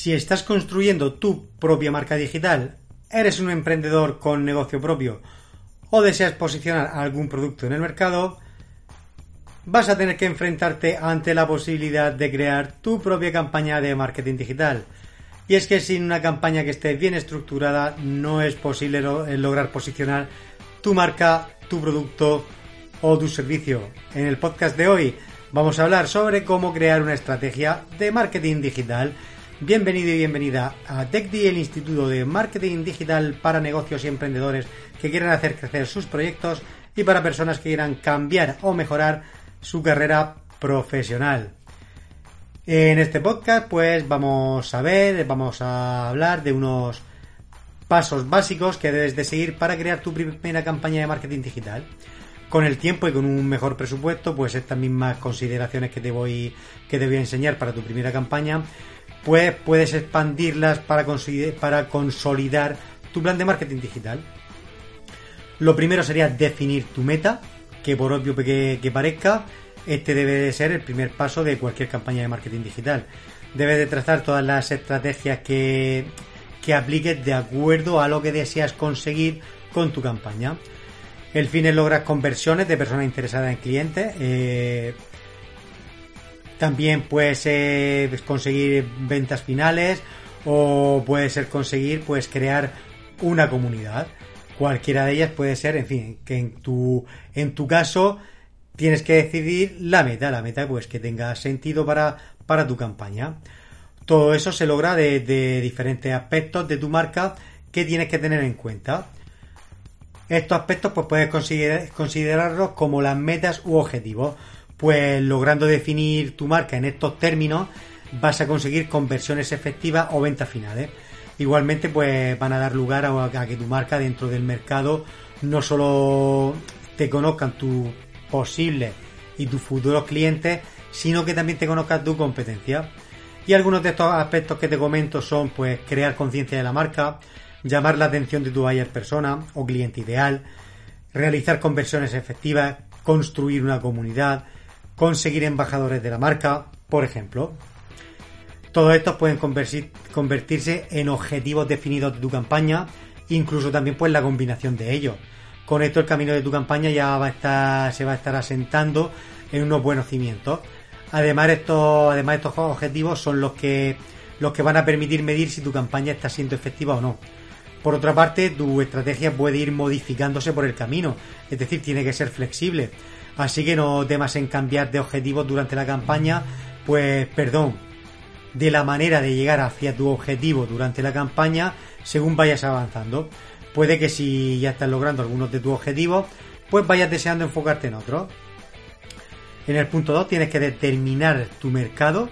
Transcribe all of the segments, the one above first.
Si estás construyendo tu propia marca digital, eres un emprendedor con negocio propio o deseas posicionar algún producto en el mercado, vas a tener que enfrentarte ante la posibilidad de crear tu propia campaña de marketing digital. Y es que sin una campaña que esté bien estructurada no es posible lograr posicionar tu marca, tu producto o tu servicio. En el podcast de hoy vamos a hablar sobre cómo crear una estrategia de marketing digital Bienvenido y bienvenida a TechDi, el Instituto de Marketing Digital para negocios y emprendedores que quieran hacer crecer sus proyectos y para personas que quieran cambiar o mejorar su carrera profesional. En este podcast pues vamos a ver, vamos a hablar de unos pasos básicos que debes de seguir para crear tu primera campaña de marketing digital. Con el tiempo y con un mejor presupuesto, pues estas mismas consideraciones que te voy que te voy a enseñar para tu primera campaña pues puedes expandirlas para, para consolidar tu plan de marketing digital. Lo primero sería definir tu meta, que por obvio que, parezca, este debe ser el primer paso de cualquier campaña de marketing digital. Debes de trazar todas las estrategias que, que apliques de acuerdo a lo que deseas conseguir con tu campaña. El fin es lograr conversiones de personas interesadas en clientes. Eh, también puede ser conseguir ventas finales o puede ser conseguir pues crear una comunidad. Cualquiera de ellas puede ser, en fin, que en tu, en tu caso tienes que decidir la meta, la meta pues que tenga sentido para, para tu campaña. Todo eso se logra de, diferentes aspectos de tu marca que tienes que tener en cuenta. Estos aspectos pues puedes considerarlos como las metas u objetivos pues logrando definir tu marca en estos términos vas a conseguir conversiones efectivas o ventas finales. Igualmente, pues van a dar lugar a, que tu marca dentro del mercado no solo te conozcan tus posibles y tus futuros clientes, sino que también te conozcan tu competencia. Y algunos de estos aspectos que te comento son pues crear conciencia de la marca, llamar la atención de tu buyer persona o cliente ideal, realizar conversiones efectivas, construir una comunidad, conseguir embajadores de la marca, por ejemplo. Todos estos pueden convertirse en objetivos definidos de tu campaña, incluso también pues la combinación de ellos. Con esto el camino de tu campaña ya va a estar, se va a estar asentando en unos buenos cimientos. Además estos, además estos objetivos son los que, los que van a permitir medir si tu campaña está siendo efectiva o no. Por otra parte, tu estrategia puede ir modificándose por el camino, es decir, tiene que ser flexible. Así que no temas en cambiar de objetivo durante la campaña, pues perdón, de la manera de llegar hacia tu objetivo durante la campaña según vayas avanzando. Puede que si ya estás logrando algunos de tus objetivos, pues vayas deseando enfocarte en otros. En el punto 2 tienes que determinar tu mercado.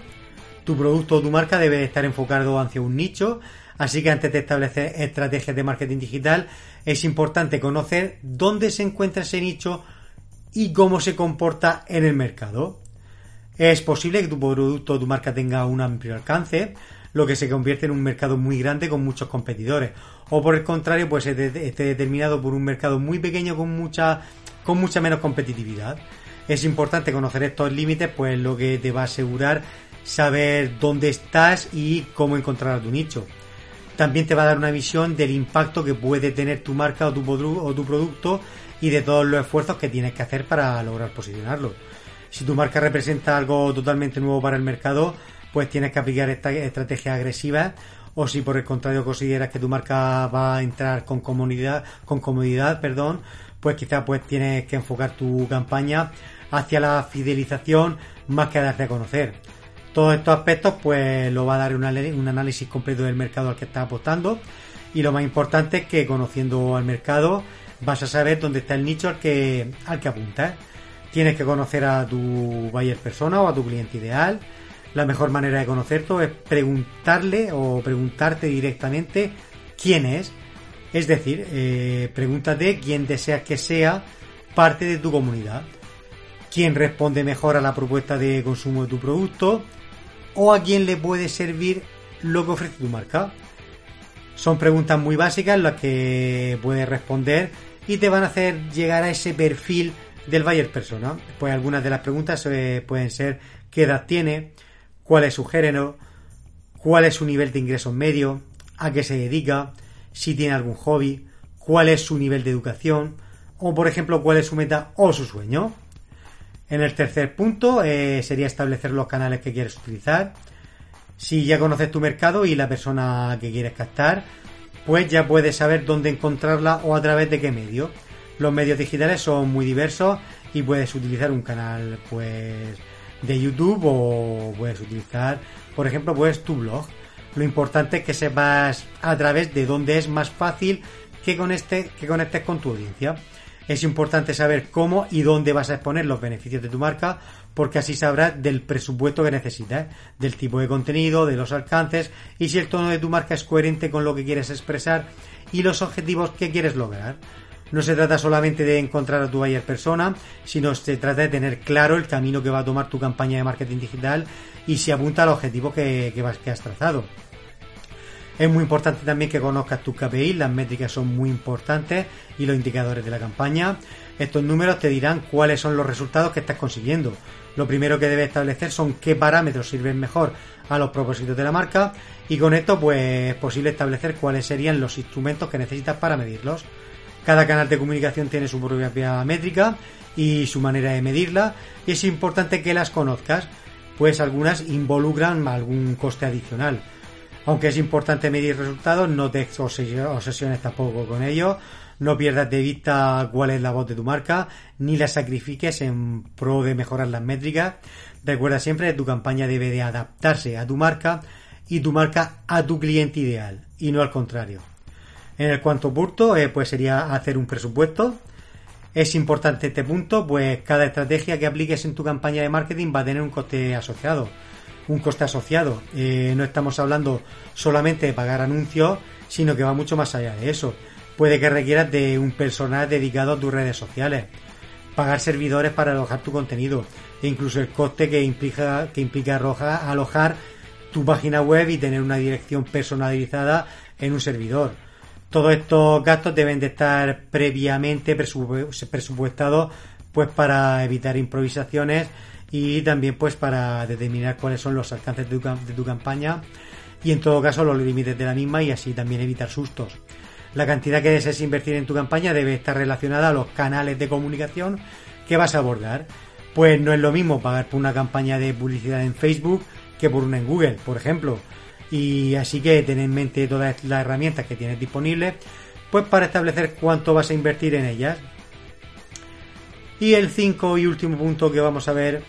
Tu producto o tu marca debe estar enfocado hacia un nicho. Así que antes de establecer estrategias de marketing digital es importante conocer dónde se encuentra ese nicho y cómo se comporta en el mercado. Es posible que tu producto o tu marca tenga un amplio alcance, lo que se convierte en un mercado muy grande con muchos competidores. O por el contrario, pues esté determinado por un mercado muy pequeño con mucha, con mucha menos competitividad. Es importante conocer estos límites, pues lo que te va a asegurar saber dónde estás y cómo encontrar a tu nicho. También te va a dar una visión del impacto que puede tener tu marca o tu, producto y de todos los esfuerzos que tienes que hacer para lograr posicionarlo. Si tu marca representa algo totalmente nuevo para el mercado, pues tienes que aplicar esta estrategia agresiva o si por el contrario consideras que tu marca va a entrar con comodidad, con comodidad, perdón, pues quizás pues tienes que enfocar tu campaña hacia la fidelización más que a darte a conocer. Todos estos aspectos pues lo va a dar un análisis completo del mercado al que estás apostando y lo más importante es que conociendo al mercado vas a saber dónde está el nicho al que, al que apuntas. Tienes que conocer a tu buyer persona o a tu cliente ideal. la mejor manera de conocerte es preguntarle o preguntarte directamente quién es. Es decir, eh, pregúntate quién deseas que sea parte de tu comunidad. ¿Quién responde mejor a la propuesta de consumo de tu producto? ¿O a quién le puede servir lo que ofrece tu marca? Son preguntas muy básicas las que puedes responder y te van a hacer llegar a ese perfil del buyer persona. Pues algunas de las preguntas eh, pueden ser qué edad tiene, cuál es su género, cuál es su nivel de ingresos medio, a qué se dedica, si tiene algún hobby, cuál es su nivel de educación o por ejemplo cuál es su meta o su sueño. En el tercer punto eh, sería establecer los canales que quieres utilizar. Si ya conoces tu mercado y la persona que quieres captar, pues ya puedes saber dónde encontrarla o a través de qué medio. Los medios digitales son muy diversos y puedes utilizar un canal pues de YouTube o puedes utilizar, por ejemplo, pues tu blog. Lo importante es que sepas a través de dónde es más fácil que, conecte, que conectes con tu audiencia. Es importante saber cómo y dónde vas a exponer los beneficios de tu marca, porque así sabrás del presupuesto que necesitas, del tipo de contenido, de los alcances y si el tono de tu marca es coherente con lo que quieres expresar y los objetivos que quieres lograr. No se trata solamente de encontrar a tu buyer persona, sino se trata de tener claro el camino que va a tomar tu campaña de marketing digital y si apunta al objetivo que, que has trazado. Es muy importante también que conozcas tus KPI, las métricas son muy importantes y los indicadores de la campaña. Estos números te dirán cuáles son los resultados que estás consiguiendo. Lo primero que debes establecer son qué parámetros sirven mejor a los propósitos de la marca y con esto pues es posible establecer cuáles serían los instrumentos que necesitas para medirlos. Cada canal de comunicación tiene su propia métrica y su manera de medirla y es importante que las conozcas, pues algunas involucran algún coste adicional. Aunque es importante medir resultados, no te obsesiones tampoco con ello. No pierdas de vista cuál es la voz de tu marca, ni la sacrifiques en pro de mejorar las métricas. Recuerda siempre que tu campaña debe de adaptarse a tu marca y tu marca a tu cliente ideal, y no al contrario. En el cuanto punto, eh, pues sería hacer un presupuesto. Es importante este punto, pues cada estrategia que apliques en tu campaña de marketing va a tener un coste asociado un coste asociado. Eh, no estamos hablando solamente de pagar anuncios, sino que va mucho más allá de eso. Puede que requieras de un personal dedicado a tus redes sociales, pagar servidores para alojar tu contenido, e incluso el coste que implica, que implica alojar tu página web y tener una dirección personalizada en un servidor. Todos estos gastos deben de estar previamente presupuestados pues para evitar improvisaciones y también pues para determinar cuáles son los alcances de tu, campaña y en todo caso los límites de la misma y así también evitar sustos. La cantidad que desees invertir en tu campaña debe estar relacionada a los canales de comunicación que vas a abordar. Pues no es lo mismo pagar por una campaña de publicidad en Facebook que por una en Google, por ejemplo. Y así que ten en mente todas las herramientas que tienes disponibles, pues para establecer cuánto vas a invertir en ellas. Y el 5 y último punto que vamos a ver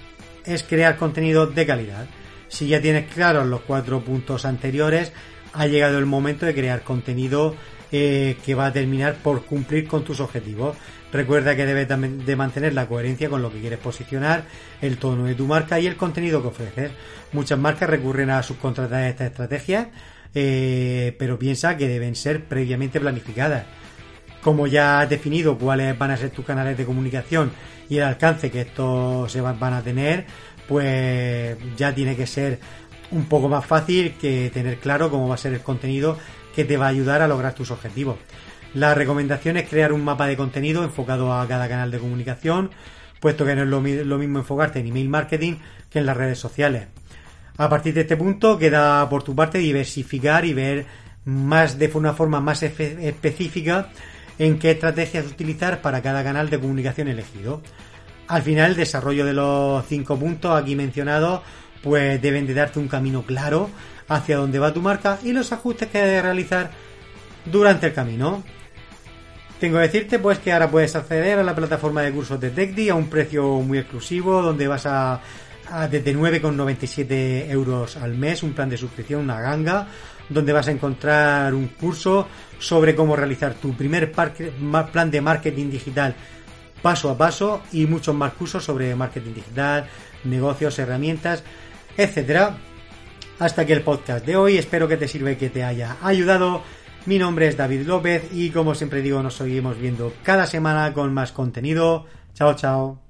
es crear contenido de calidad. Si ya tienes claros los cuatro puntos anteriores, ha llegado el momento de crear contenido eh, que va a terminar por cumplir con tus objetivos. Recuerda que debes de mantener la coherencia con lo que quieres posicionar, el tono de tu marca y el contenido que ofreces. Muchas marcas recurren a subcontratar estas estrategias, eh, pero piensa que deben ser previamente planificadas. Como ya has definido cuáles van a ser tus canales de comunicación y el alcance que estos se van a tener, pues ya tiene que ser un poco más fácil que tener claro cómo va a ser el contenido que te va a ayudar a lograr tus objetivos. La recomendación es crear un mapa de contenido enfocado a cada canal de comunicación, puesto que no es lo, mismo enfocarte en email marketing que en las redes sociales. A partir de este punto queda por tu parte diversificar y ver más de una forma más específica en qué estrategias utilizar para cada canal de comunicación elegido. Al final, el desarrollo de los cinco puntos aquí mencionados, pues deben de darte un camino claro hacia dónde va tu marca y los ajustes que debes realizar durante el camino. Tengo que decirte pues que ahora puedes acceder a la plataforma de cursos de TechDi a un precio muy exclusivo donde vas a, a desde 9,97 euros al mes, un plan de suscripción, una ganga, donde vas a encontrar un curso sobre cómo realizar tu primer plan de marketing digital paso a paso y muchos más cursos sobre marketing digital, negocios, herramientas etcétera. Hasta aquí el podcast de hoy. Espero que te sirva y que te haya ayudado. Mi nombre es David López y como siempre digo, nos seguimos viendo cada semana con más contenido. Chao, chao.